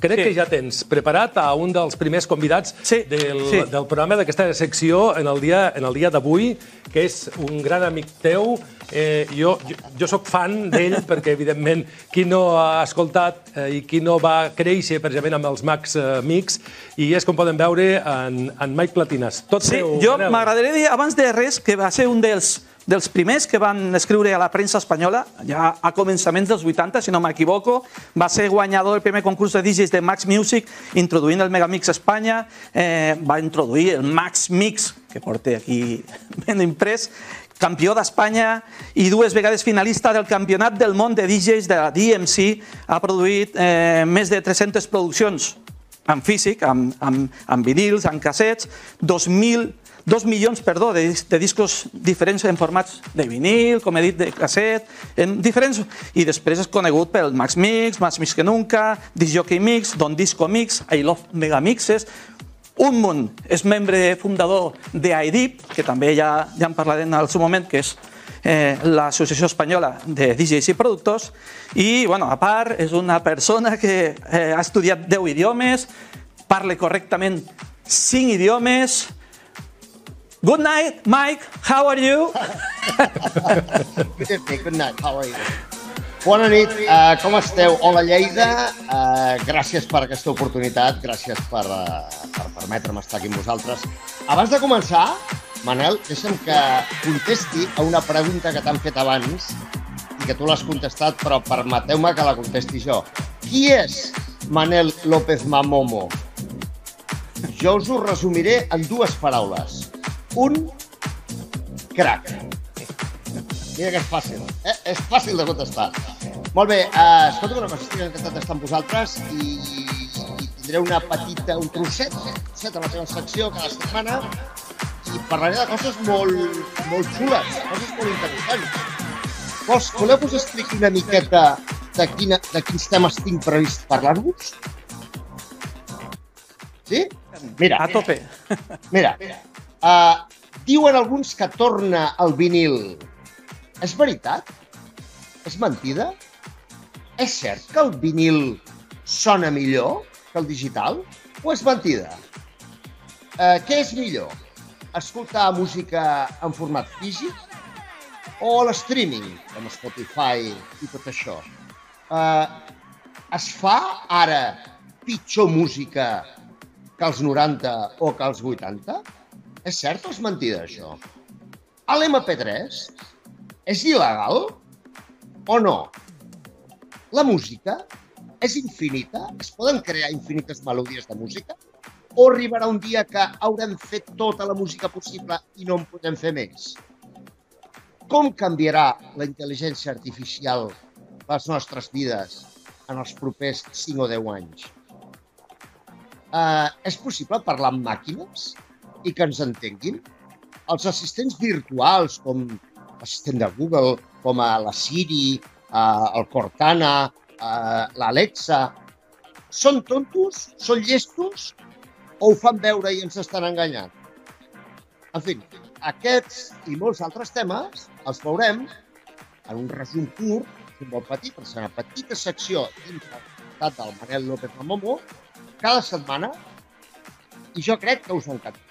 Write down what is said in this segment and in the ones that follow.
crec Sí. que ja tens preparat a un dels primers convidats Sí, del, sí. del programa d'aquesta secció en el dia, en el dia d'avui, que és un gran amic teu. Eh, jo, jo, jo sóc fan d'ell perquè, evidentment, qui no ha escoltat eh, i qui no va créixer precisament amb els Max eh, Mix, i és com poden veure en, en Mike Platinas. Tot Sí, teu, jo m'agradaria dir, abans de res, que va ser un dels, dels primers que van escriure a la premsa espanyola, ja a començaments dels 80, si no m'equivoco. Va ser guanyador del primer concurs de DJs de Max Music, introduint el Megamix Espanya. Eh, va introduir el Max Mix, que porta aquí ben imprès, campió d'Espanya i dues vegades finalista del Campionat del món de DJs de la DMC. Ha produït eh, més de 300 produccions en físic, amb, amb, amb vinils, amb cassets, 2.000 2 milions perdó, de, de discos diferents en formats de vinil, com he dit, de casset, en diferents... I després és conegut pel Max Mix, Max Mix que Nunca, Disc Jockey Mix, Don Disco Mix, I Love Megamixes, un munt és membre fundador d'IDIP, que també ja, ja en parlarem al seu moment, que és eh, l'Associació Espanyola de DJs i Productors, i, bueno, a part, és una persona que eh, ha estudiat 10 idiomes, parla correctament 5 idiomes. Good night, Mike. How are you? Good evening, good night, how are you? Bona nit, uh, com esteu? Hola Lleida, uh, gràcies per aquesta oportunitat, gràcies per, uh, per permetre'm estar aquí amb vosaltres. Abans de començar, Manel, deixa'm que contesti a una pregunta que t'han fet abans i que tu l'has contestat, però permeteu-me que la contesti jo. Qui és Manel López Mamomo? Jo us ho resumiré en dues paraules. Un crac. Mira que és fàcil, eh? És fàcil de contestar. Molt bé, uh, escolta una cosa, estic encantat d'estar amb vosaltres i, i tindré una petita, un trosset, un trosset a la teva secció cada setmana i parlaré de coses molt, molt xules, coses molt interessants. Vols, voleu que us expliqui una miqueta de, quina, de quins temes tinc previst parlar-vos? Sí? Mira, A tope. Mira, uh, diuen alguns que torna el vinil. És veritat? És mentida? És cert que el vinil sona millor que el digital? O és mentida? Uh, què és millor? Escoltar música en format físic o l'streaming, com Spotify i tot això? Uh, es fa ara pitjor música que els 90 o que els 80? És cert o és mentida, això? A l'MP3 és il·legal o no? La música és infinita? Es poden crear infinites melodies de música? O arribarà un dia que haurem fet tota la música possible i no en podem fer més? Com canviarà la intel·ligència artificial les nostres vides en els propers 5 o 10 anys? Uh, és possible parlar amb màquines i que ens entenguin? Els assistents virtuals, com l'assistent de Google, com a la Siri, uh, el Cortana, uh, l'Alexa, són tontos? Són llestos? O ho fan veure i ens estan enganyant? En fi, aquests i molts altres temes els veurem en un resum curt, un molt petit, per ser una petita secció dintre del Manel López Mamomo, cada setmana, i jo crec que us encanta.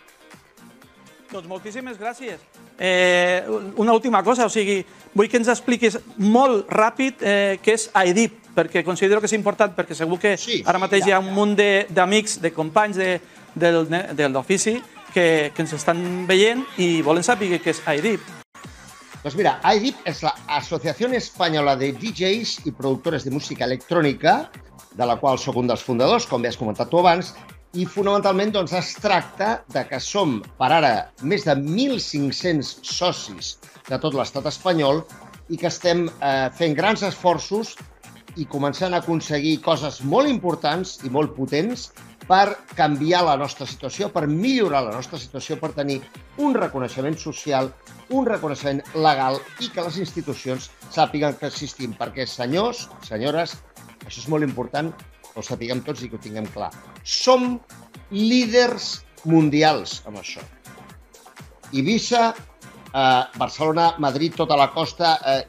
Doncs moltíssimes gràcies. Eh, una última cosa, o sigui, vull que ens expliquis molt ràpid eh, què és IDIP, perquè considero que és important, perquè segur que Sí, ara mateix ja, hi ha un munt de- d'amics, de, companys de, del, de l'ofici que, que ens estan veient i volen saber què és IDIP. Pues mira, IDIP és l'Associació Espanyola de DJs i Productores de Música Electrònica, de la qual sóc un dels fundadors, com bé has comentat tu abans, i fonamentalment doncs, es tracta de que som, per ara, més de 1.500 socis de tot l'estat espanyol i que estem eh, fent grans esforços i començant a aconseguir coses molt importants i molt potents per canviar la nostra situació, per millorar la nostra situació, per tenir un reconeixement social, un reconeixement legal i que les institucions sàpiguen que existim. Perquè, senyors, senyores, això és molt important que ho sapiguem tots i que ho tinguem clar. Som líders mundials amb això. Eivissa, eh, Barcelona, Madrid, tota la costa, eh,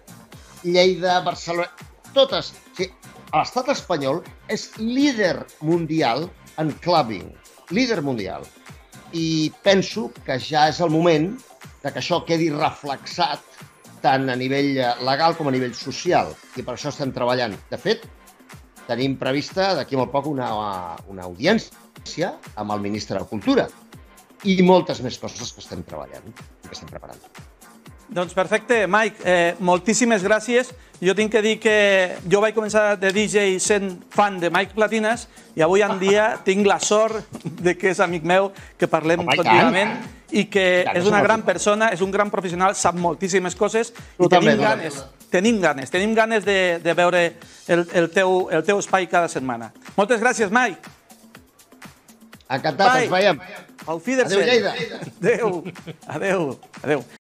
Lleida, Barcelona, totes. Sí, a l'estat espanyol és líder mundial en clubbing. Líder mundial. I penso que ja és el moment de que això quedi reflexat tant a nivell eh, legal com a nivell social. I per això estem treballant. De fet, tenim prevista d'aquí molt poc una, una audiència amb el ministre de Cultura i moltes més coses que estem treballant i que estem preparant. Doncs perfecte, Mike, eh, moltíssimes gràcies. Jo tinc que dir que jo vaig començar de DJ sent fan de Mike Platinas i avui en dia tinc la sort de que és amic meu, que parlem tant. contínuament i que és una gran persona, és un gran professional, sap moltíssimes coses i tenim ganes, tenim ganes, tenim ganes de, de veure el, el, teu, el teu espai cada setmana. Moltes gràcies, Mike. Encantat, Bye. ens veiem. Auf Wiedersehen. Adéu, Lleida. Adéu. Adéu. Adéu.